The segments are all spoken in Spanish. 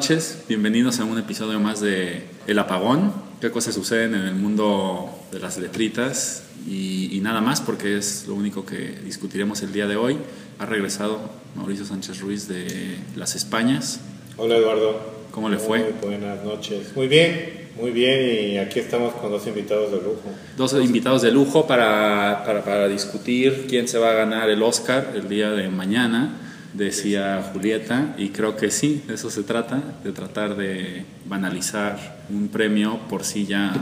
noches, bienvenidos a un episodio más de El Apagón. ¿Qué cosas suceden en el mundo de las letritas? Y, y, nada más, porque es lo único que discutiremos el día de hoy. Ha regresado Mauricio Sánchez Ruiz de Las Españas. Hola Eduardo. ¿Cómo le fue? Muy buenas noches. Muy bien, muy bien. Y aquí estamos con dos invitados de lujo. Dos invitados de lujo para, para, para discutir quién se va a ganar el Oscar el día de mañana decía Julieta, y creo que sí, de eso se trata, de tratar de banalizar un premio por sí ya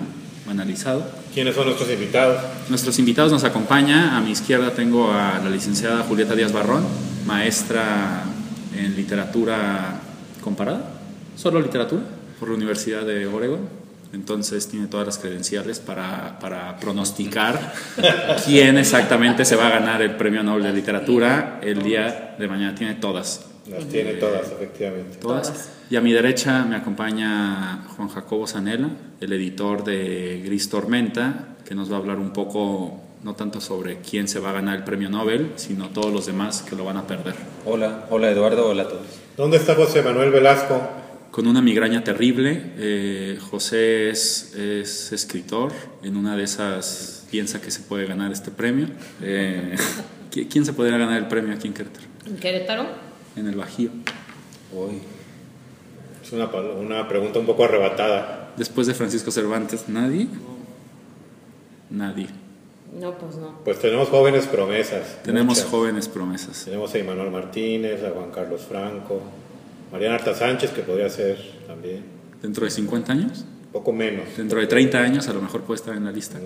banalizado. ¿Quiénes son nuestros invitados? Nuestros invitados nos acompaña, a mi izquierda tengo a la licenciada Julieta Díaz Barrón, maestra en literatura comparada, solo literatura, por la Universidad de Oregon entonces tiene todas las credenciales para, para, pronosticar quién exactamente se va a ganar el Premio Nobel de Literatura el día de mañana. Tiene todas. Las tiene todas, efectivamente. Todas. Y a mi derecha me acompaña Juan Jacobo Zanella, el editor de Gris Tormenta, que nos va a hablar un poco, no tanto sobre quién se va a ganar el Premio Nobel, sino todos los demás que lo van a perder. Hola, hola Eduardo, hola a todos. ¿Dónde está José Manuel Velasco? Con una migraña terrible. Eh, José es, es, escritor, en una de esas piensa que se puede ganar este premio. Eh, ¿Quién se podría ganar el premio aquí en Querétaro? ¿En Querétaro? En el Bajío. Hoy. Es una, una pregunta un poco arrebatada. Después de Francisco Cervantes, ¿nadie? Nadie. No, pues no. Pues tenemos jóvenes promesas. Tenemos muchas. jóvenes promesas. Tenemos a Immanuel Martínez, a Juan Carlos Franco, Mariana Arta Sánchez, que podría ser también. ¿Dentro de 50 años? Poco menos. Dentro de 30 años a lo mejor puede estar en la lista.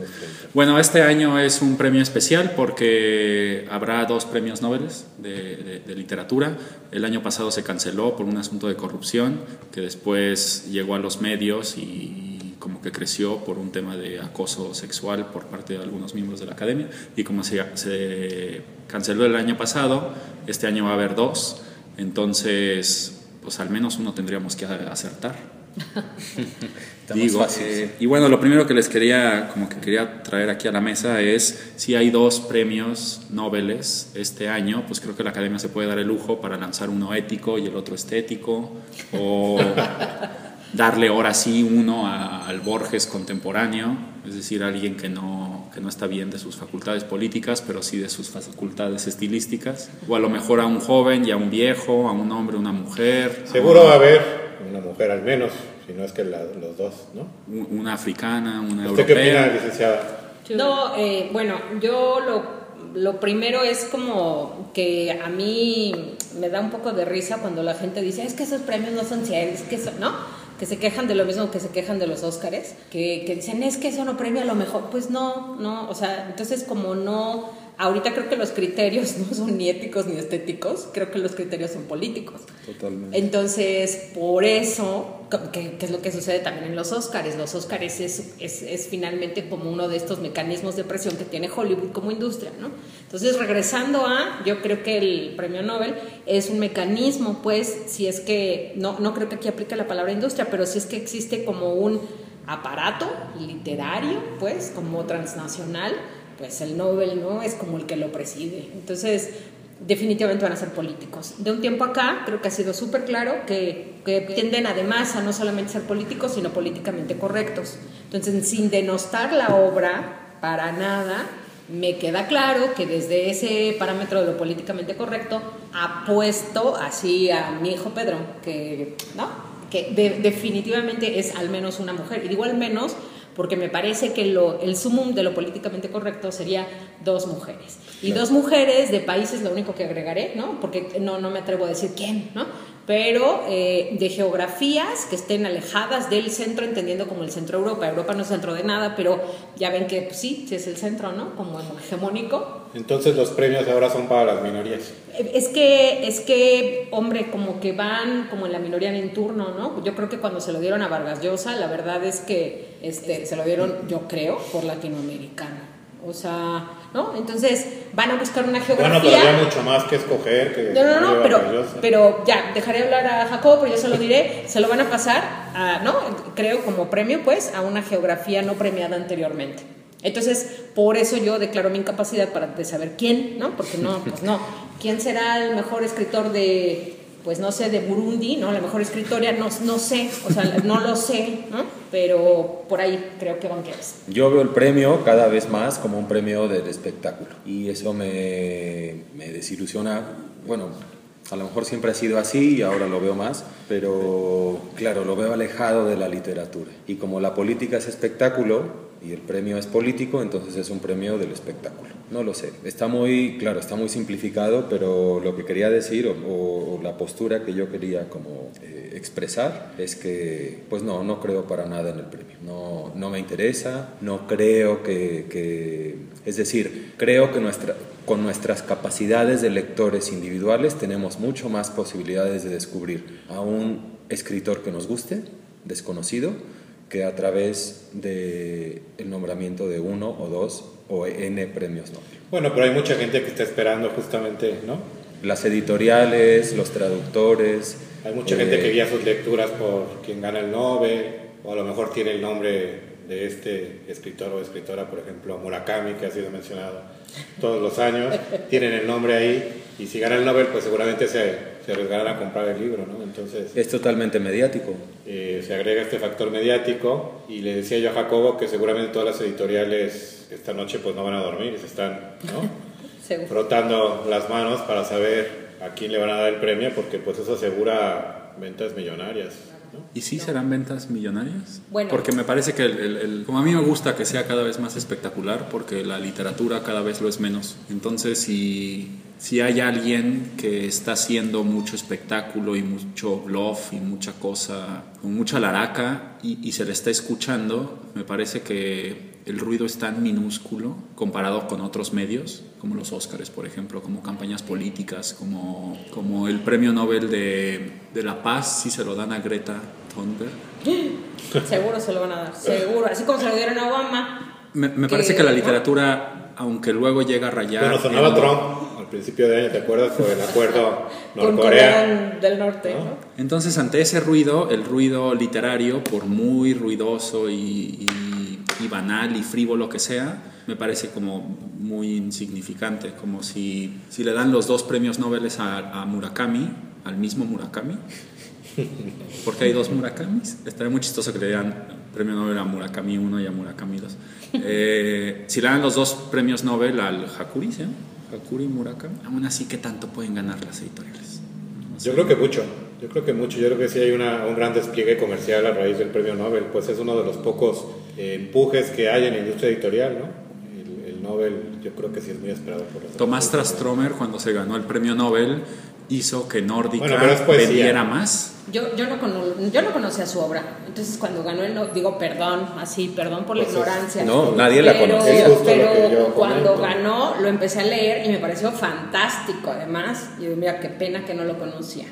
Bueno, este año es un premio especial porque habrá dos premios Nobel de, de, de, literatura. El año pasado se canceló por un asunto de corrupción que después llegó a los medios y como que creció por un tema de acoso sexual por parte de algunos miembros de la academia. Y como se, se canceló el año pasado, este año va a haber dos. Entonces, pues al menos uno tendríamos que acertar. Digo, eh, y bueno, lo primero que les quería, como que quería traer aquí a la mesa es si hay dos premios Nobel este año, pues creo que la Academia se puede dar el lujo para lanzar uno ético y el otro estético, o darle ahora sí uno a, al Borges contemporáneo, es decir, alguien que no, que no está bien de sus facultades políticas, pero sí de sus facultades estilísticas, o a lo mejor a un joven y a un viejo, a un hombre, una mujer. Seguro va a haber una mujer al menos, si no es que la, los dos, ¿no? Una africana, una ¿Usted europea. qué opina, licenciada? No, eh, bueno, yo lo, lo primero es como que a mí me da un poco de risa cuando la gente dice, es que esos premios no son serios, es que eso, ¿no? Que se quejan de lo mismo que se quejan de los Óscares, que, que, dicen, es que eso no premia lo mejor. Pues no, no, o sea, entonces como no, ahorita creo que los criterios no son ni éticos ni estéticos, creo que los criterios son políticos. Totalmente. Entonces, por eso, que, que es lo que sucede también en los Óscares, los Óscares es, es, es, finalmente como uno de estos mecanismos de presión que tiene Hollywood como industria, ¿no? Entonces, regresando a, yo creo que el premio Nobel es un mecanismo, pues, si es que, no, no creo que aquí aplique la palabra industria, pero si es que existe como un aparato literario, pues, como transnacional, pues el Nobel, ¿no? Es como el que lo preside. Entonces, definitivamente van a ser políticos. De un tiempo acá, creo que ha sido súper claro que, que, tienden además a no solamente ser políticos, sino políticamente correctos. Entonces, sin denostar la obra, para nada, me queda claro que desde ese parámetro de lo políticamente correcto, apuesto así a mi hijo Pedro, que, ¿no? que de, definitivamente es al menos una mujer. Y digo al menos porque me parece que lo, el sumum de lo políticamente correcto sería dos mujeres. Y claro. dos mujeres de países, lo único que agregaré, ¿no? Porque no, no me atrevo a decir quién, ¿no? Pero eh, de geografías que estén alejadas del centro, entendiendo como el centro de Europa. Europa no es centro de nada, pero ya ven que pues, sí, sí es el centro, ¿no? Como hegemónico. Entonces los premios ahora son para las minorías. Es que, es que, hombre, como que van como en la minoría en turno, ¿no? Yo creo que cuando se lo dieron a Vargas Llosa, la verdad es que este, se lo dieron, yo creo, por latinoamericano. O sea, ¿no? Entonces van a buscar una geografía. Bueno, pero había mucho más que escoger. Que no, no, no, pero, pero ya, dejaré hablar a Jacobo, pero yo se lo diré. se lo van a pasar, a, ¿no? Creo como premio, pues, a una geografía no premiada anteriormente. Entonces, por eso yo declaro mi incapacidad para de saber quién, ¿no? Porque no, pues no. ¿Quién será el mejor escritor de pues no sé, de Burundi, ¿no? La mejor escritora, no, no sé, o sea, no lo sé, ¿no? Pero por ahí creo que van. Yo veo el premio cada vez más como un premio del espectáculo y eso me, me desilusiona, bueno, a lo mejor siempre ha sido así y ahora lo veo más, pero claro, lo veo alejado de la literatura. Y como la política es espectáculo, y el premio es político, entonces es un premio del espectáculo. No lo sé, está muy, claro, está muy simplificado, pero lo que quería decir o, la postura que yo quería como eh, expresar es que, pues no, no creo para nada en el premio, no, no me interesa, no creo que, que, es decir, creo que nuestra, con nuestras capacidades de lectores individuales tenemos mucho más posibilidades de descubrir a un escritor que nos guste, desconocido, que a través del el nombramiento de uno o dos o N premios Nobel. Bueno, pero hay mucha gente que está esperando justamente, ¿no? Las editoriales, los traductores. Hay mucha gente que eh, guía sus lecturas por quien gana el Nobel, o a lo mejor tiene el nombre de este escritor o escritora, por ejemplo, Murakami, que ha sido mencionado todos los años, tienen el nombre ahí, y si gana el Nobel, pues seguramente se, se arriesgarán a comprar el libro, ¿no? Entonces... Es totalmente mediático. Eh, se agrega este factor mediático y le decía yo a Jacobo que seguramente todas las editoriales esta noche pues no van a dormir, se están ¿no? frotando las manos para saber a quién le van a dar el premio porque pues eso asegura ventas millonarias. ¿Y sí serán ventas millonarias? Bueno. Porque me parece que, el, como a mí me gusta que sea cada vez más espectacular, porque la literatura cada vez lo es menos. Entonces, si si hay alguien que está haciendo mucho espectáculo y mucho bluff y mucha cosa, con mucha laraca y, se le está escuchando, me parece que el ruido es tan minúsculo comparado con otros medios, como los Óscares, por ejemplo, como campañas políticas, como, como el premio Nobel de, de la Paz, si se lo dan a Greta Thunberg. Seguro se lo van a dar, seguro, así como se lo dieron a Obama. Me, me parece que la literatura, aunque luego llega a rayar... Bueno, sonaba Trump principio de año, ¿te acuerdas? Fue el acuerdo Norcorea. del Norte. Entonces, ante ese ruido, el ruido literario, por muy ruidoso y, banal y frívolo que sea, me parece como muy insignificante, como si, si le dan los dos premios Nobel a, Murakami, al mismo Murakami, porque hay dos Murakamis. Estaría muy chistoso que le dieran premio Nobel a Murakami 1 y a Murakami 2. Eh, si le dan los dos premios Nobel al Hakuri, ¿sí? Hakuri Murakami, aún así, ¿qué tanto pueden ganar las editoriales? Yo creo que mucho, yo creo que mucho, yo creo que sí hay una, un gran despliegue comercial a raíz del premio Nobel, pues es uno de los pocos eh, empujes que hay en la industria editorial, ¿no? El, Nobel yo creo que sí es muy esperado por los Tomás Trastromer cuando se ganó el premio Nobel hizo que Nórdica vendiera más. Yo, yo, no yo no conocía su obra, entonces cuando ganó el digo perdón, así, perdón por la pues ignorancia. No, nadie la conocía. Pero cuando ganó lo empecé a leer y me pareció fantástico además. Y mira, qué pena que no lo conocía.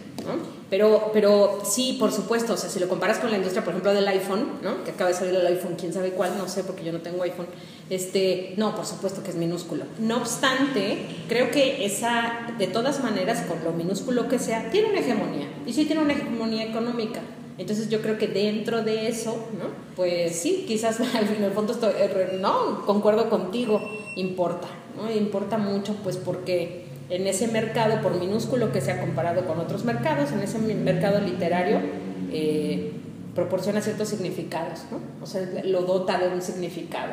Pero, pero sí, por supuesto, o sea, si lo comparas con la industria, por ejemplo, del iPhone, ¿no? que acaba de salir el iPhone, quién sabe cuál, no sé, porque yo no tengo iPhone, este, no, por supuesto que es minúsculo. No obstante, creo que esa, de todas maneras, con lo minúsculo que sea, tiene una hegemonía, y sí tiene una hegemonía económica. Entonces yo creo que dentro de eso, ¿no? Pues sí, quizás en el fondo no, concuerdo contigo, importa, ¿no? Importa mucho, pues porque en ese mercado, por minúsculo que sea comparado con otros mercados, en ese mercado literario, eh, proporciona ciertos significados, ¿no? O sea, lo dota de un significado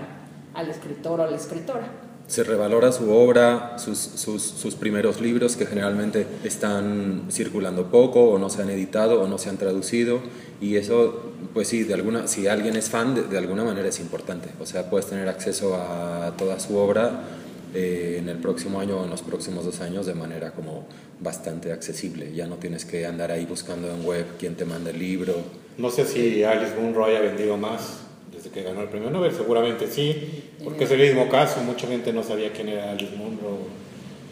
al escritor o a la escritora. Se revalora su obra, sus, sus, sus, primeros libros que generalmente están circulando poco o no se han editado o no se han traducido y eso, pues sí, de alguna, si alguien es fan, de, de alguna manera es importante. O sea, puedes tener acceso a toda su obra eh, en el próximo año o en los próximos dos años de manera como bastante accesible. Ya no tienes que andar ahí buscando en web quién te manda el libro. No sé si Alice Munro haya vendido más desde que ganó el premio Nobel, seguramente sí, porque es el mismo caso, mucha gente no sabía quién era Alice Munro,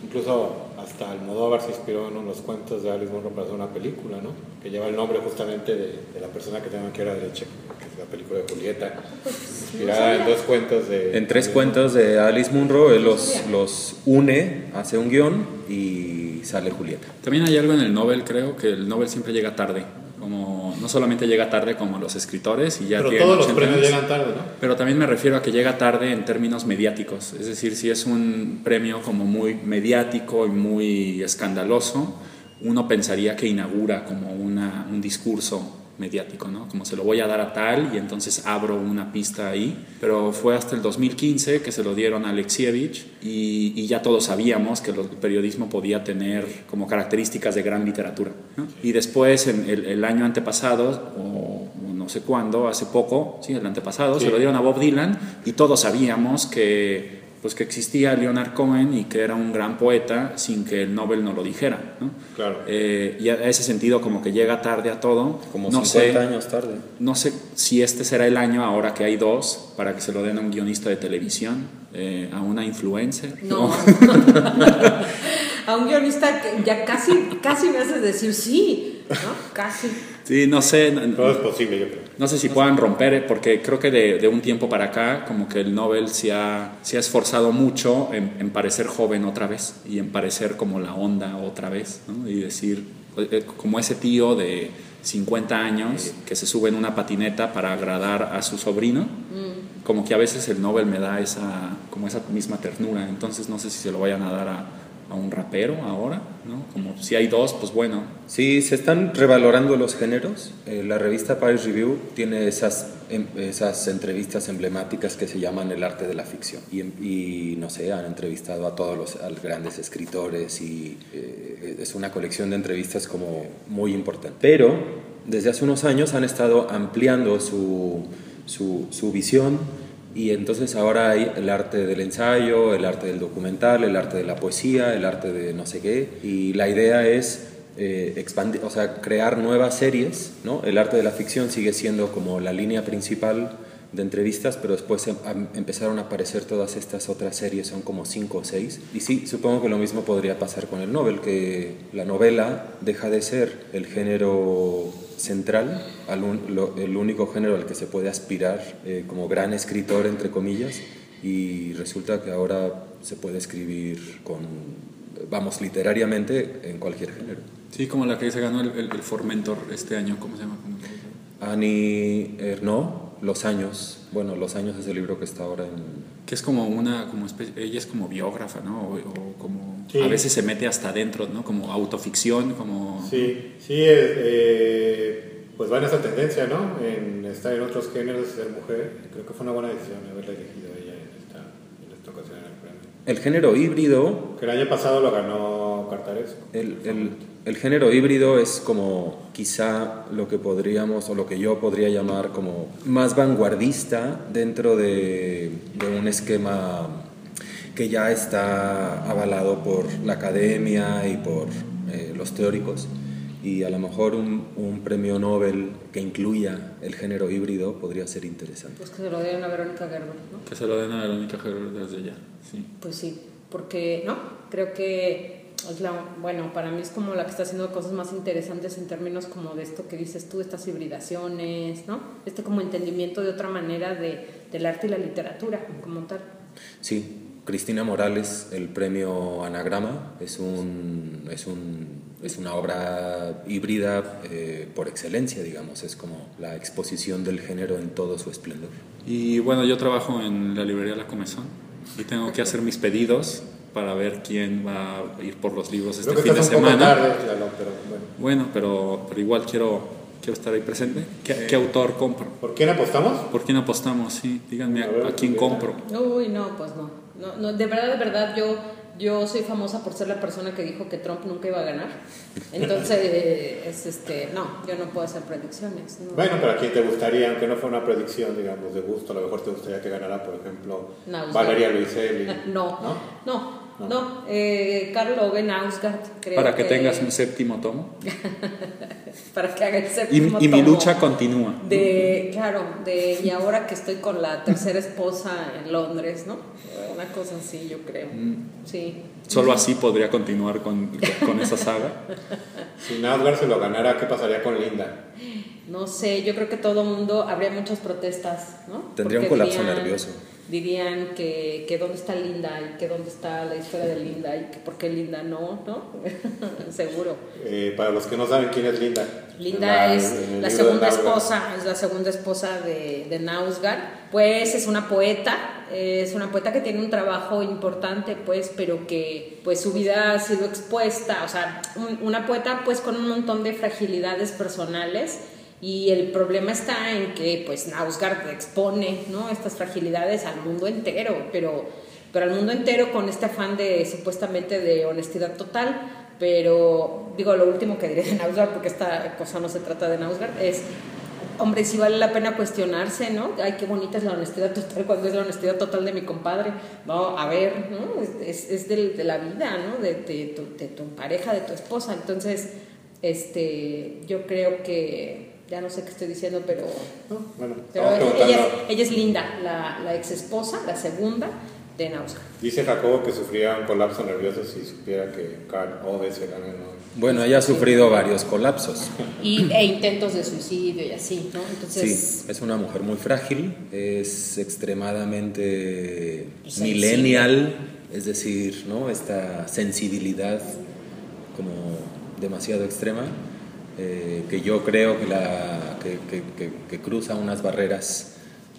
incluso hasta Almodóvar se inspiró en unos cuentos de Alice Munro para hacer una película, ¿no? que lleva el nombre justamente de, la persona que tengo aquí a la derecha, que es la película de Julieta, inspirada en dos cuentos de... En tres cuentos de Alice Munro, él los, los une, hace un guion y sale Julieta. También hay algo en el Nobel, creo, que el Nobel siempre llega tarde como no solamente llega tarde como los escritores y ya pero todos los premios llegan tarde ¿no? pero también me refiero a que llega tarde en términos mediáticos es decir si es un premio como muy mediático y muy escandaloso uno pensaría que inaugura como una, un discurso mediático, ¿no? Como se lo voy a dar a tal y entonces abro una pista ahí. Pero fue hasta el 2015 que se lo dieron a Alexievich y, y ya todos sabíamos que el periodismo podía tener como características de gran literatura. ¿no? Y después, en el, el año antepasado, o no sé cuándo, hace poco, sí, el antepasado, Sí. se lo dieron a Bob Dylan y todos sabíamos que pues que existía Leonard Cohen y que era un gran poeta sin que el Nobel no lo dijera. ¿no? Claro. Eh, y a ese sentido como que llega tarde a todo. Como no 50 sé, años tarde. No sé si este será el año ahora que hay dos para que se lo den a un guionista de televisión, eh, a una influencer. No. a un guionista que ya casi, casi me haces decir sí, ¿no? Casi. Sí, no sé. no- Todo es posible, yo creo. No sé si puedan romper, eh, porque creo que de, de un tiempo para acá, como que el Nobel se ha, se ha esforzado mucho en, en parecer joven otra vez y en parecer como la onda otra vez, ¿no? Y decir, eh, como ese tío de 50 años que se sube en una patineta para agradar a su sobrino, como que a veces el Nobel me da esa, como esa misma ternura, entonces no sé si se lo vayan a dar a, a un rapero ahora, ¿no? Como si hay dos, pues bueno, Sí, se están revalorando los géneros. Eh, la revista Paris Review tiene esas, em- esas entrevistas emblemáticas que se llaman el arte de la ficción. Y, em- no sé, han entrevistado a todos los grandes escritores y eh, es una colección de entrevistas como muy importante. Pero desde hace unos años han estado ampliando su, su visión y entonces ahora hay el arte del ensayo, el arte del documental, el arte de la poesía, el arte de no sé qué. Y la idea es eh, expandir, o sea, crear nuevas series. ¿no? El arte de la ficción sigue siendo como la línea principal de entrevistas, pero después em- empezaron a aparecer todas estas otras series, son como cinco o seis. Y sí, supongo que lo mismo podría pasar con el Nobel, que la novela deja de ser el género central, al un- lo- el único género al que se puede aspirar eh, como gran escritor, entre comillas, y resulta que ahora se puede escribir con, vamos, literariamente en cualquier género. sí, como la que se ganó el, el, el Formentor este año, ¿cómo se llama? ¿Cómo se llama? Annie Ernaux, Los Años. Bueno, Los Años es el libro que está ahora en... Que es como una, como espe- ella es como biógrafa, ¿no? O, o como, Sí. a veces se mete hasta adentro, ¿no? Como autoficción, como... Sí, sí, es, eh, pues va en esa tendencia, ¿no? En estar en otros géneros y ser mujer. Creo que fue una buena decisión haberla elegido a ella en esta, en esta ocasión en el premio. El género híbrido Que el año pasado lo ganó Cartaresco. El, el- el género híbrido es como quizá lo que podríamos o lo que yo podría llamar como más vanguardista dentro de, de un esquema que ya está avalado por la academia y por eh, los teóricos. Y a lo mejor un, un premio Nobel que incluya el género híbrido podría ser interesante. Pues que se lo den a Verónica Gerber, ¿no? Que se lo den a Verónica Gerber desde ya, sí. Pues sí, porque no, creo que es la, bueno, para mí es como la que está haciendo cosas más interesantes en términos como de esto que dices tú, estas hibridaciones, ¿no? Este como entendimiento de otra manera de, del arte y la literatura como tal. Sí, Cristina Morales, el premio Anagrama, es, un, es, un, es una obra híbrida eh, por excelencia, digamos, es como la exposición del género en todo su esplendor. Y bueno, yo trabajo en la librería La Comezón y tengo que hacer mis pedidos para ver quién va a ir por los libros este Creo que fin de semana. tarde, Lalo, pero bueno. Bueno, pero, pero igual quiero, quiero estar ahí presente. ¿Qué, qué autor compro? ¿Por quién apostamos? ¿Por quién apostamos? Sí, díganme A ver, a, quién compro. Uy, no, pues no. no, no de verdad, de verdad, yo, yo soy famosa por ser la persona que dijo que Trump nunca iba a ganar. Entonces, es este, no, yo no puedo hacer predicciones. no. Bueno, pero a quién te gustaría, aunque no fue una predicción, digamos, de gusto, a lo mejor te gustaría que ganara, por ejemplo, Nausgard. Valeria Luiselli. No, ¿No? no, No. no. Eh, Carl Ove Nausgard, creo Para que tengas un séptimo tomo. Para que haga el Y, séptimo y mi tomo lucha continúa. De, claro, de, y ahora que estoy con la tercera esposa en Londres, ¿no? Una cosa así, yo creo. Mm. Sí. Solo así podría continuar con, con esa saga. Si Nausgard se lo ganara, ¿qué pasaría con Linda? no sé, yo creo que todo mundo, habría muchas protestas, ¿no? Tendría un colapso dirían- nervioso. Dirían que, que dónde está Linda y que dónde está la historia de Linda y que por qué Linda no, ¿no? Seguro. Eh, para los que no saben quién es Linda. Linda La- es la segunda esposa, es la segunda esposa de, de Nausgard. Pues es una poeta, es una poeta que tiene un trabajo importante, pues, pero que pues su vida ha sido expuesta, o sea, un- una poeta pues con un montón de fragilidades personales y el problema está en que pues Nausgard expone, ¿no? Estas fragilidades al mundo entero, pero pero al mundo entero con este afán de supuestamente de honestidad total, pero digo, lo último que diré de Nausgard, porque esta cosa no se trata de Nausgard, es, hombre, si vale la pena cuestionarse, ¿no? Ay, qué bonita es la honestidad total, cuando es la honestidad total de mi compadre, no, a ver, ¿no? Es, es, de, la vida, ¿no? De, de tu, de tu pareja, de tu esposa, entonces, este, yo creo que, ya no sé qué estoy diciendo, pero... No, Bueno, Pero ella, ella es, ella es Linda, la, la ex esposa, la segunda de Nausgard. Dice Jacobo que sufría un colapso nervioso si supiera que Carl Ove se gana el Nobel. Bueno, ella ha sufrido varios colapsos. y, e intentos de suicidio y así, ¿no? Entonces, Sí, es una mujer muy frágil, es extremadamente Sensible. millennial, es decir, ¿no? esta sensibilidad como demasiado extrema, eh, que yo creo que, la, que, que- que- que cruza unas barreras,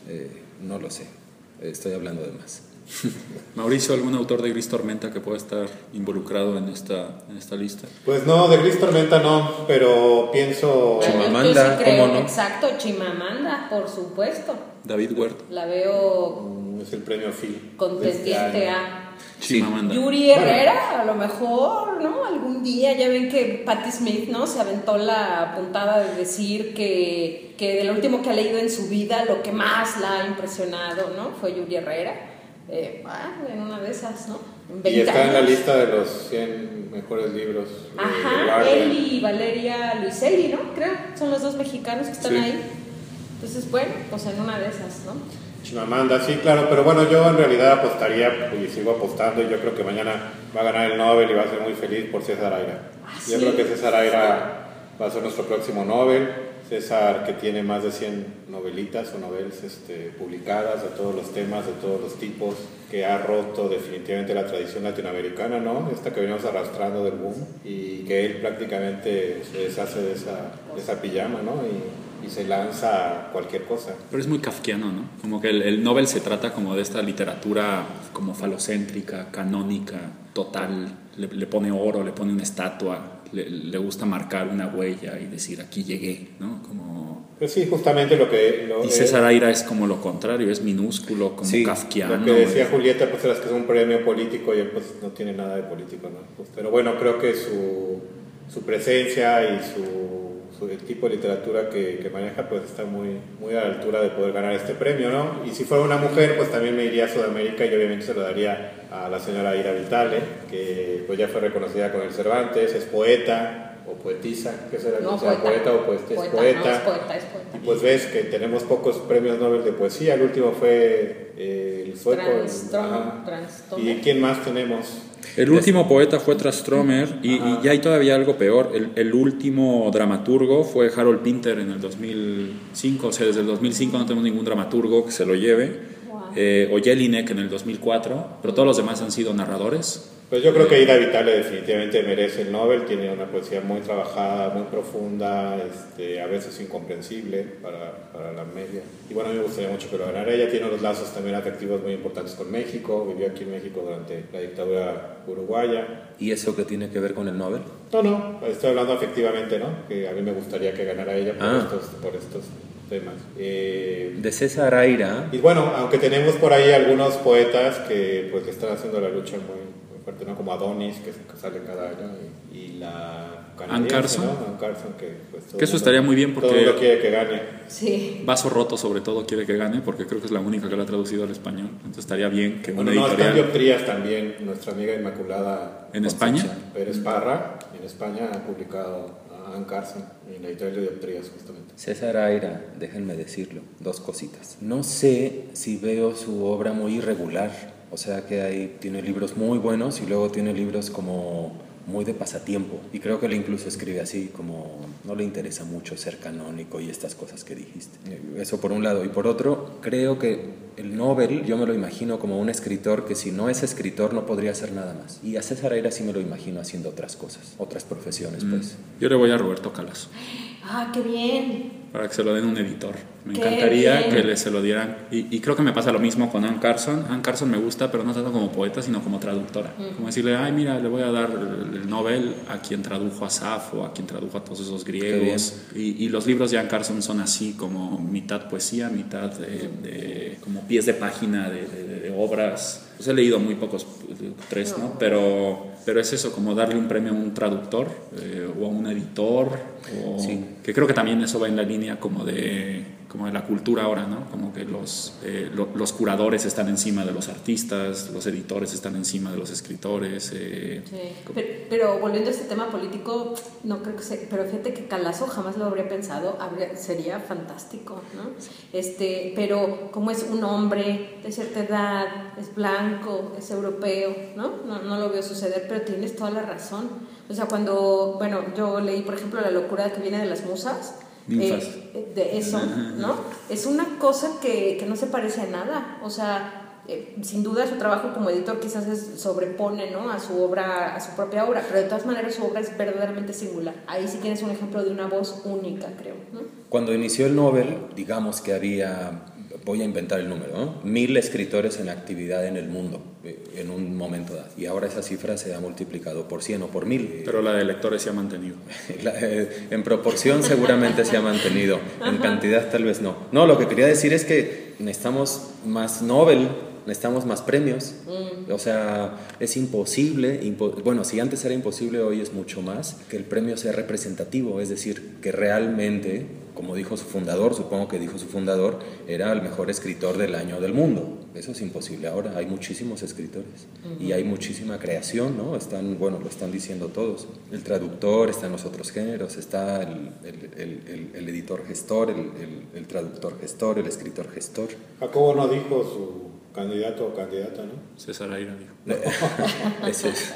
eh, no lo sé, estoy hablando de más. Mauricio, ¿algún autor de Gris Tormenta que pueda estar involucrado en esta, en esta lista? Pues no, de Gris Tormenta no, pero pienso. Chimamanda, sí creo, ¿cómo no? Exacto, Chimamanda, por supuesto. David Huerta. La veo Mm, Es el premio Phil. este contendiente a Chimamanda. Yuri Herrera, a lo mejor, ¿no? Algún día, ya ven que Patti Smith, ¿no? Se aventó la puntada de decir que, que de lo último que ha leído en su vida, lo que más la ha impresionado, ¿no? Fue Yuri Herrera. Eh, ah, en una de esas, ¿no? Y 20 está en la años. lista de los 100 mejores libros. de Ajá, Guardian. él y Valeria Luiselli, ¿no? Creo, son los dos mexicanos que están Sí. ahí. Entonces, bueno, pues en una de esas, ¿no? Chimamanda, sí, claro, pero bueno, yo en realidad apostaría y sigo apostando y yo creo que mañana va a ganar el Nobel y va a ser muy feliz por César Aira. ¿Ah, Yo creo que César Aira va a ser nuestro próximo Nobel. César que tiene más de 100 novelitas o novelas este, publicadas de todos los temas, de todos los tipos, que ha roto definitivamente la tradición latinoamericana, ¿no? Esta que venimos arrastrando del boom y que él prácticamente se deshace de esa, de esa pijama, ¿no? Y, y se lanza cualquier cosa. Pero es muy kafkiano, ¿no? Como que el, el Nobel se trata como de esta literatura como falocéntrica, canónica, total. Le, le pone oro, le pone una estatua, le, le gusta marcar una huella y decir aquí llegué, ¿no? Como... Pues sí, justamente lo que... Lo, Y César Aira es como lo contrario, es minúsculo, como Sí, kafkiano. Lo que decía Julieta, pues era que es un premio político y él pues no tiene nada de político, ¿no? Pues, pero bueno, creo que su, su presencia y su- el tipo de literatura que, que maneja pues está muy, muy a la altura de poder ganar este premio, ¿no? Y si fuera una mujer, pues también me iría a Sudamérica y obviamente se lo daría a la señora Ira Vitale, que pues ya fue reconocida con el Cervantes, es poeta o poetisa, ¿qué será? No, poeta. poeta o poeta, es Poeta, poeta. no, es poeta, es poeta. Y pues ves que tenemos pocos premios Nobel de poesía. El último fue eh, el sueco. Transtomer. ¿Y quién más tenemos? El último poeta fue Trastromer y, y ya hay todavía algo peor. El, el último dramaturgo fue Harold Pinter en el 2005. O sea, desde el 2005 no tenemos ningún dramaturgo que se lo lleve. Wow. Eh, o Jelinek en el 2004. Pero todos los demás han sido narradores. Pues yo creo que Ida Vitale definitivamente merece el Nobel. Tiene una poesía muy trabajada, muy profunda, este, a veces incomprensible para, para la media. Y bueno, a mí me gustaría mucho que lo ganara. Ella tiene unos lazos también afectivos muy importantes con México. Vivió aquí en México durante la dictadura uruguaya. ¿Y eso qué tiene que ver con el Nobel? No, no, estoy hablando afectivamente, ¿no? Que a mí me gustaría que ganara ella por, Ah. estos, por estos temas. Eh, De César Aira, y bueno, aunque tenemos por ahí algunos poetas que pues que están haciendo la lucha muy, muy fuerte, ¿no? Como Adonis, que, sale cada año, y, y la canadiense, Carson. ¿no? Ann Carson, que pues todo Que eso mundo- estaría muy bien porque- Todo mundo quiere que gane. Sí. Vaso Roto, sobre todo, quiere que gane porque creo que es la única que lo ha traducido al español. Entonces estaría bien que Bueno, una no, está editorial. Dioptrías también, nuestra amiga Inmaculada ¿En España? Pérez Parra, en España ha publicado a Ann Carson, en la de justamente. César Aira, déjenme decirlo, dos cositas. No sé si veo su obra muy irregular, o sea que ahí tiene libros muy buenos y luego tiene libros como muy de pasatiempo. Y creo que él incluso escribe así, como no le interesa mucho ser canónico y estas cosas que dijiste. Eso por un lado. Y por otro, creo que el Nobel, yo me lo imagino como un escritor que si no es escritor no podría hacer nada más. Y a César Aira sí me lo imagino haciendo otras cosas, otras profesiones, Mm. pues. Yo le voy a Roberto Calas Ah, qué bien. para que se lo den un editor. Me encantaría que le, se lo dieran. Y, y creo que me pasa lo mismo con Ann Carson. Ann Carson me gusta, pero no tanto como poeta, sino como traductora. Como decirle, ay, mira, le voy a dar el, el Nobel a quien tradujo a Safo, a quien tradujo a todos esos griegos. Y, y los libros de Ann Carson son así, como mitad poesía, mitad de, de- como pies de página de, de- de obras. Pues he leído muy pocos, tres, ¿no? Pero, pero es eso, como darle un premio a un traductor eh, o a un editor. O, Sí. Que creo que también eso va en la línea como de, como de la cultura ahora, ¿no? Como que los, eh, lo- los curadores están encima de los artistas, los editores están encima de los escritores. eh, Sí. Pero, pero volviendo a este tema político, no creo que se, pero fíjate que Calazo jamás lo habría pensado, habría- sería fantástico, ¿no? Este, pero como es un hombre de cierta edad, es blanco, es europeo, ¿no? No, no lo veo suceder, pero tienes toda la razón. O sea, cuando, bueno, yo leí, por ejemplo, La locura que viene de las musas. Eh, de eso, ¿no? Es una cosa que, que no se parece a nada, o sea, eh, sin duda su trabajo como editor quizás es- sobrepone ¿no? a su obra, a su propia obra, pero de todas maneras su obra es verdaderamente singular. Ahí sí tienes un ejemplo de una voz única, creo. ¿no? Cuando inició el Nobel, digamos que había, voy a inventar el número, ¿no? mil escritores en actividad en el mundo eh, en un momento dado. Y ahora esa cifra se ha multiplicado por 100 o por mil. pero la de lectores se ha mantenido. La- eh, en proporción seguramente se ha mantenido, en cantidad tal vez no. No, lo que quería decir es que necesitamos más Nobel, necesitamos más premios. O sea, es imposible, impo- bueno, si antes era imposible, hoy es mucho más, que el premio sea representativo, es decir, que realmente, como dijo su fundador, supongo que dijo su fundador, era el mejor escritor del año del mundo. Eso es imposible ahora, hay muchísimos escritores y hay muchísima creación, ¿no? Están, bueno, lo están diciendo todos. El traductor, están los otros géneros, está el, el- el- el- el editor gestor, el, el- el traductor gestor, el escritor gestor. Jacobo no dijo su candidato o candidata, ¿no? César Aira dijo. Ese es-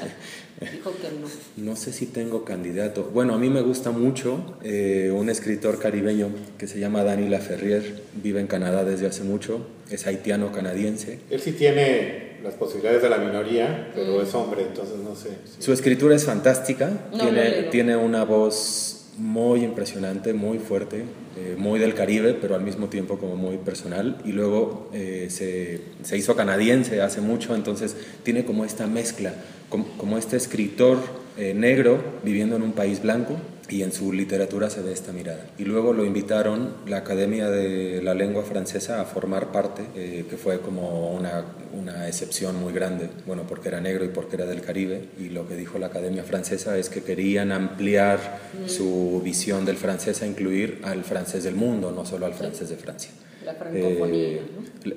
Dijo que no. no sé si tengo candidato. Bueno, a mí me gusta mucho eh, un escritor caribeño que se llama Dani Laferrier, vive en Canadá desde hace mucho, es haitiano-canadiense. Él sí tiene las posibilidades de la minoría, pero es hombre, entonces no sé. Su escritura es fantástica, No, no tiene una voz muy impresionante, muy fuerte, eh, muy del Caribe, pero al mismo tiempo como muy personal. Y luego eh, se, se hizo canadiense hace mucho, entonces tiene como esta mezcla, como, como este escritor eh, negro viviendo en un país blanco y en su literatura se ve esta mirada. Y luego lo invitaron la Academia de la Lengua Francesa a formar parte, eh, que fue como una, una excepción muy grande, bueno, porque era negro y porque era del Caribe. Y lo que dijo la Academia Francesa es que querían ampliar su visión del francés a incluir al francés del mundo, no solo al francés de Francia. La francofonía. Eh,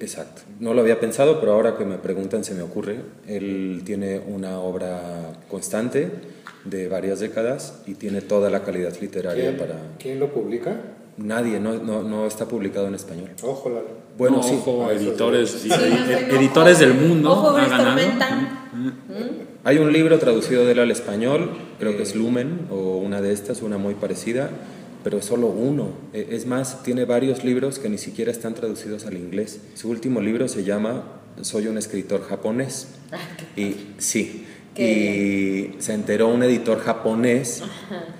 Exacto. No lo había pensado, pero ahora que me preguntan se me ocurre. Él tiene una obra constante de varias décadas y tiene toda la calidad literaria ¿Quién, para... quién lo publica? Nadie, no, no, no está publicado en español. Ojo, la... Bueno, No, sí. ojo, editores, sí. no, no, editores ojo. del mundo Ojo, ha ganado. Tormenta. Hay un libro traducido de él al español, creo que es Lumen o una de estas, una muy parecida, pero es solo uno. E- Es más, tiene varios libros que ni siquiera están traducidos al inglés. Su último libro se llama Soy un escritor japonés. Y sí, y se enteró un editor japonés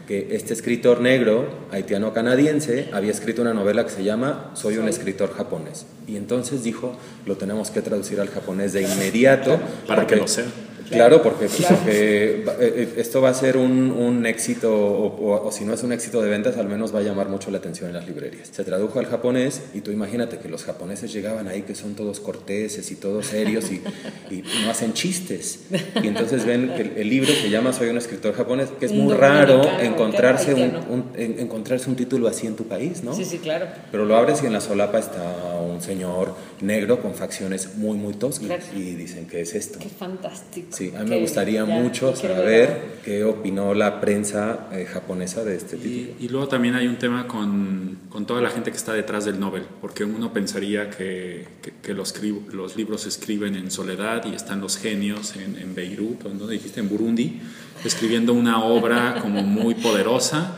que este escritor negro, haitiano-canadiense, había escrito una novela que se llama Soy un escritor japonés. Y entonces dijo, lo tenemos que traducir al japonés de inmediato. Para que lo sea. Claro, porque, eh, eh, esto va a ser un, un éxito, o, o- o si no es un éxito de ventas, al menos va a llamar mucho la atención en las librerías. Se tradujo al japonés y tú imagínate que los japoneses llegaban ahí que son todos corteses y todos serios y, y no hacen chistes. Y entonces ven que el, el libro se llama Soy un escritor japonés, que es Un muy raro encontrarse un, un- en- encontrarse un título así en tu país, ¿no? Sí, sí, claro. Pero lo abres y en la solapa está un señor negro con facciones muy, muy toscas y dicen que es esto. Qué fantástico. Sí, a mí me gustaría mucho saber qué opinó la prensa eh, japonesa de este título. Y, luego también hay un tema con, con, toda la gente que está detrás del Nobel, porque uno pensaría que, que, los, los, libros se escriben en soledad y están los genios en, en Beirut, donde dijiste, en Burundi, escribiendo una obra como muy poderosa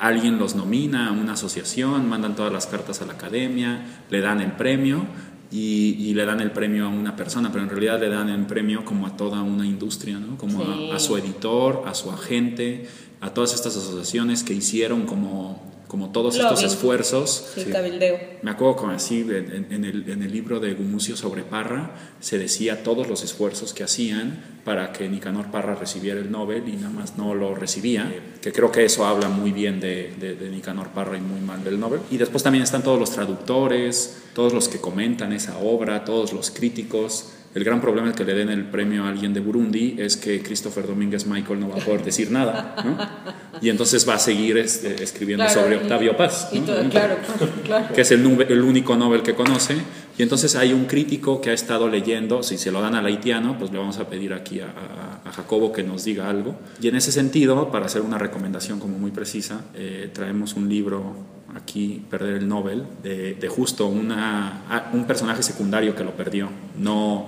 alguien los nomina a una asociación, mandan todas las cartas a la academia, le dan el premio y, le dan el premio a una persona, pero en realidad le dan el premio como a toda una industria, ¿no? como a, su editor, a su agente, a todas estas asociaciones que hicieron como como todos estos esfuerzos. Sí, cabildeo. Me acuerdo como así, en, el, en, el, libro de Gumucio sobre Parra, se decía todos los esfuerzos que hacían para que Nicanor Parra recibiera el Nobel y nada más no lo recibía, que creo que eso habla muy bien de, de, de Nicanor Parra y muy mal del Nobel. Y después también están todos los traductores, todos los que comentan esa obra, todos los críticos. El gran problema es que le den el premio a alguien de Burundi es que Christopher Domínguez Michael no va a poder decir nada, ¿no? Y entonces va a seguir este, escribiendo sobre Octavio Paz, claro, claro. que es el, el, único Nobel que conoce. Y entonces hay un crítico que ha estado leyendo, si se lo dan al haitiano, pues le vamos a pedir aquí a, a, Jacobo que nos diga algo. Y en ese sentido, para hacer una recomendación como muy precisa, eh, traemos un libro aquí perder el Nobel, de, justo una, un personaje secundario que lo perdió, no,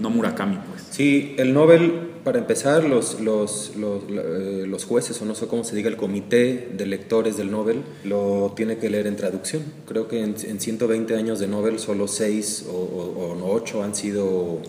no, Murakami. Pues. Sí, el Nobel, para empezar, los, los, los, eh, los, jueces, o no sé cómo se diga, el comité de lectores del Nobel, lo tiene que leer en traducción. Creo que en, 120 años de Nobel solo 6 o, o, 8 han sido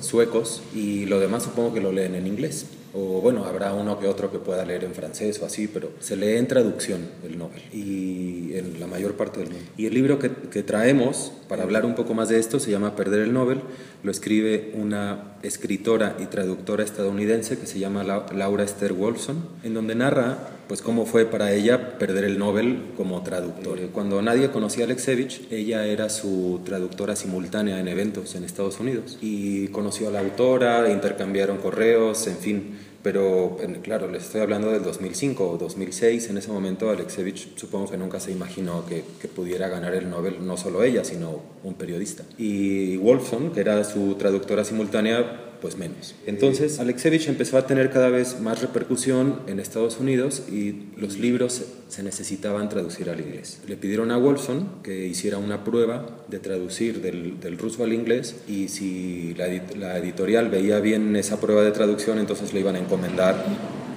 suecos y lo demás supongo que lo leen en inglés o bueno, habrá uno que otro que pueda leer en francés o así, pero se lee en traducción el Nobel y en la mayor parte del mundo. Y el libro que, que, traemos para hablar un poco más de esto se llama Perder el Nobel, lo escribe una escritora y traductora estadounidense que se llama Laura Esther Wolfson, en donde narra pues cómo fue para ella perder el Nobel como traductora. Cuando nadie conocía a Alexevich, ella era su traductora simultánea en eventos en Estados Unidos y conoció a la autora, intercambiaron correos, en fin, pero claro, les estoy hablando del 2005 o 2006, en ese momento Alexevich supongo que nunca se imaginó que, que, pudiera ganar el Nobel no solo ella, sino un periodista. Y Wolfson, que era su traductora simultánea, pues menos. Entonces, Alexevich empezó a tener cada vez más repercusión en Estados Unidos y los libros se necesitaban traducir al inglés. Le pidieron a Wolfson que hiciera una prueba de traducir del, del ruso al inglés y si la, la editorial veía bien esa prueba de traducción, entonces le iban a encomendar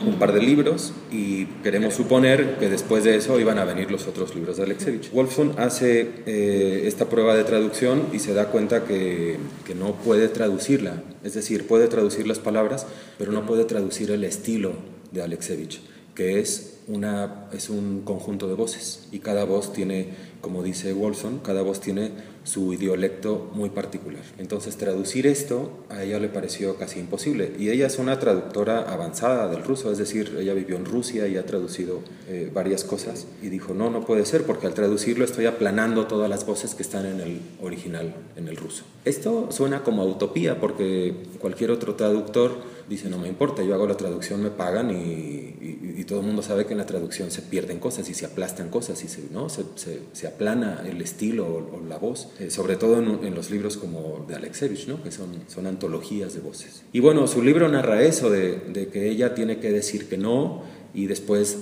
un par de libros y queremos suponer que después de eso iban a venir los otros libros de Alexevich. Wolfson hace eh, esta prueba de traducción y se da cuenta que, que, no puede traducirla, es decir, puede traducir las palabras, pero no puede traducir el estilo de Alexevich, que es, una, es un conjunto de voces. Y cada voz tiene, como dice Wolfson, cada voz tiene su idiolecto muy particular. Entonces traducir esto a ella le pareció casi imposible. Y ella es una traductora avanzada del ruso, es decir, ella vivió en Rusia y ha traducido eh, varias cosas. Y dijo, no, no puede ser, porque al traducirlo estoy aplanando todas las voces que están en el original, en el ruso. Esto suena como utopía, porque cualquier otro traductor dice, no me importa, yo hago la traducción, me pagan y, todo el mundo sabe que en la traducción se pierden cosas y se aplastan cosas y se, ¿no? se, se, aplana el estilo o la voz. Eh, sobre todo en, los libros como de Alexevich, ¿no? que son, son antologías de voces. Y bueno, su libro narra eso, de, de que ella tiene que decir que no y después,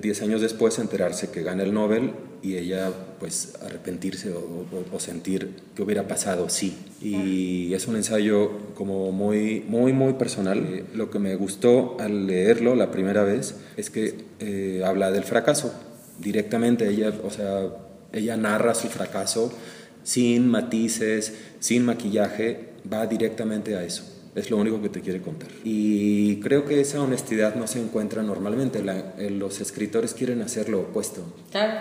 10 años después, enterarse que gana el Nobel y ella pues arrepentirse o, o, sentir que hubiera pasado sí. Y es un ensayo como muy, muy, muy personal. Eh, lo que me gustó al leerlo la primera vez es que eh, habla del fracaso directamente. Ella, o sea, ella narra su fracaso sin matices, sin maquillaje, va directamente a eso. Es lo único que te quiere contar. Y creo que esa honestidad no se encuentra normalmente. los escritores quieren hacer lo opuesto.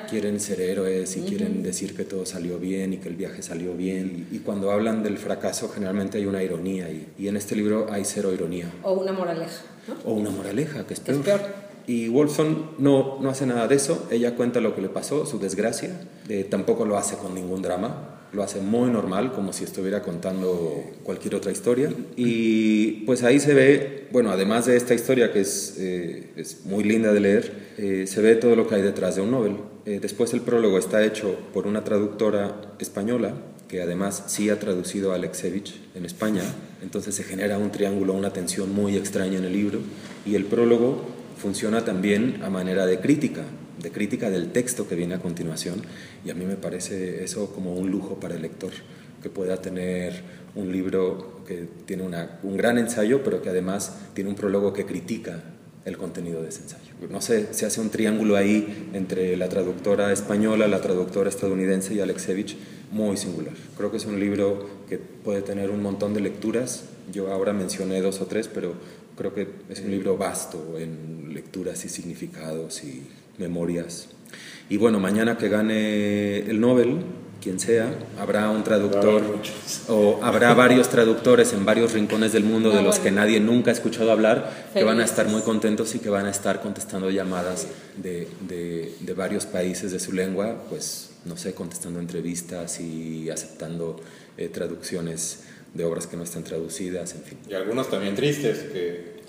Quieren ser héroes y quieren decir que todo salió bien y que el viaje salió bien. Y, cuando hablan del fracaso generalmente hay una ironía y, y, en este libro hay cero ironía. O una moraleja. O una moraleja, que es peor. Y Wolfson no, no hace nada de eso, ella cuenta lo que le pasó, su desgracia, eh, tampoco lo hace con ningún drama, lo hace muy normal, como si estuviera contando cualquier otra historia. Y pues ahí se ve, bueno, además de esta historia que es, eh, es muy linda de leer, eh, se ve todo lo que hay detrás de un Nobel. Eh, después el prólogo está hecho por una traductora española que además sí ha traducido a Alexevich en España, entonces se genera un triángulo, una tensión muy extraña en el libro, y el prólogo funciona también a manera de crítica, de crítica del texto que viene a continuación, y a mí me parece eso como un lujo para el lector, que pueda tener un libro que tiene un gran ensayo, pero que además tiene un prólogo que critica el contenido de ese ensayo. No sé, se hace un triángulo ahí entre la traductora española, la traductora estadounidense y Alexevich muy singular. Creo que es un libro que puede tener un montón de lecturas. Yo ahora mencioné dos o tres, pero creo que es un libro vasto en lecturas y significados y memorias. Y bueno, mañana que gane el Nobel, quien sea, habrá un traductor o habrá varios traductores en varios rincones del mundo de los que nadie nunca ha escuchado hablar, que van a estar muy contentos y que van a estar contestando llamadas de, de, varios países de su lengua, pues no sé, contestando entrevistas y aceptando eh, traducciones de obras que no están traducidas, en fin. Y algunos también tristes que,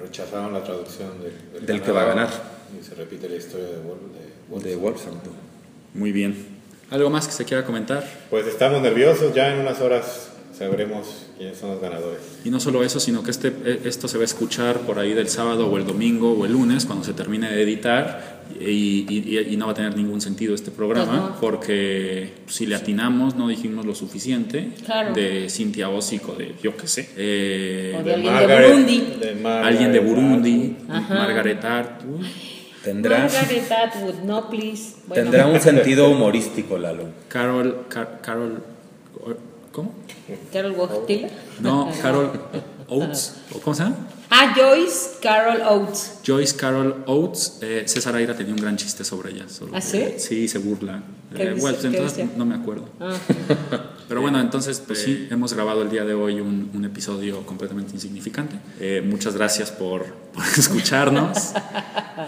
rechazaron la traducción del, que va a ganar. Y se repite la historia de, de, de. Muy bien. ¿Algo más que se quiera comentar? Pues estamos nerviosos, ya en unas horas sabremos quiénes son los ganadores. Y no solo eso, sino que este, e, esto se va a escuchar por ahí del sábado o el domingo o el lunes cuando se termine de editar y, y, no va a tener ningún sentido este programa porque si le atinamos no dijimos lo suficiente de Cintia Ósico, de yo qué sé. Eh, de, alguien de Burundi. alguien de Burundi, Margaret Artur. Tendrá, Atwood, no, please. tendrá un sentido humorístico, Lalo. Carol, Carol, ¿cómo? Carol Wojtyla. No, Carol Oates, ¿cómo se llama? Ah, Joyce Carol Oates. Joyce Carol Oates. Eh, César Aira tenía un gran chiste sobre ella. ¿Ah, sí? sí, se burla. Eh, bueno, entonces no me acuerdo. Ah. Pero bueno, entonces, pues sí, hemos grabado el día de hoy un, un episodio completamente insignificante. Eh, muchas gracias por, por escucharnos.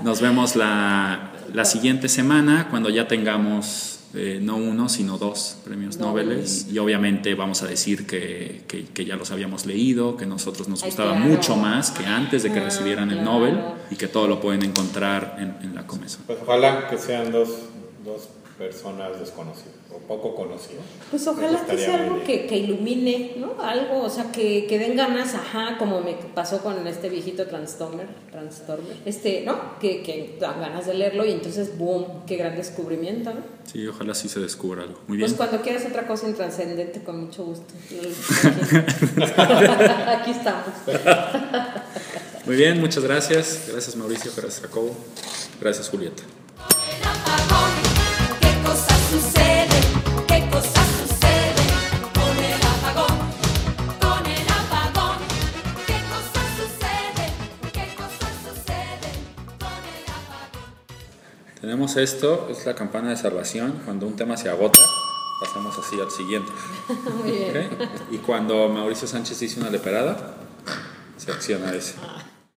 Nos vemos la, la siguiente semana cuando ya tengamos eh, no uno, sino dos premios Nobel. Y obviamente vamos a decir que, que, ya los habíamos leído, que a nosotros nos gustaba mucho más que antes de que recibieran el Nobel y que todo lo pueden encontrar en, en la comisión. Pues ojalá que sean dos, dos personas desconocidas o poco conocidas. Pues ojalá que sea algo que, que, ilumine, ¿no? Algo, o sea, que, que, den ganas, ajá, como me pasó con este viejito Transtormer, Transtormer, este, ¿no? Que, que dan ganas de leerlo y entonces, boom, qué gran descubrimiento, ¿no? Sí, ojalá sí se descubra algo. Muy pues bien. Pues cuando quieras otra cosa intrascendente, con mucho gusto. Aquí, estamos. Muy bien, muchas gracias. Gracias Mauricio, gracias Jacobo, gracias Julieta. Tenemos esto, es la campana de salvación. Cuando un tema se agota, pasamos así al siguiente. Muy bien. Y cuando Mauricio Sánchez dice una leperada, se acciona ese.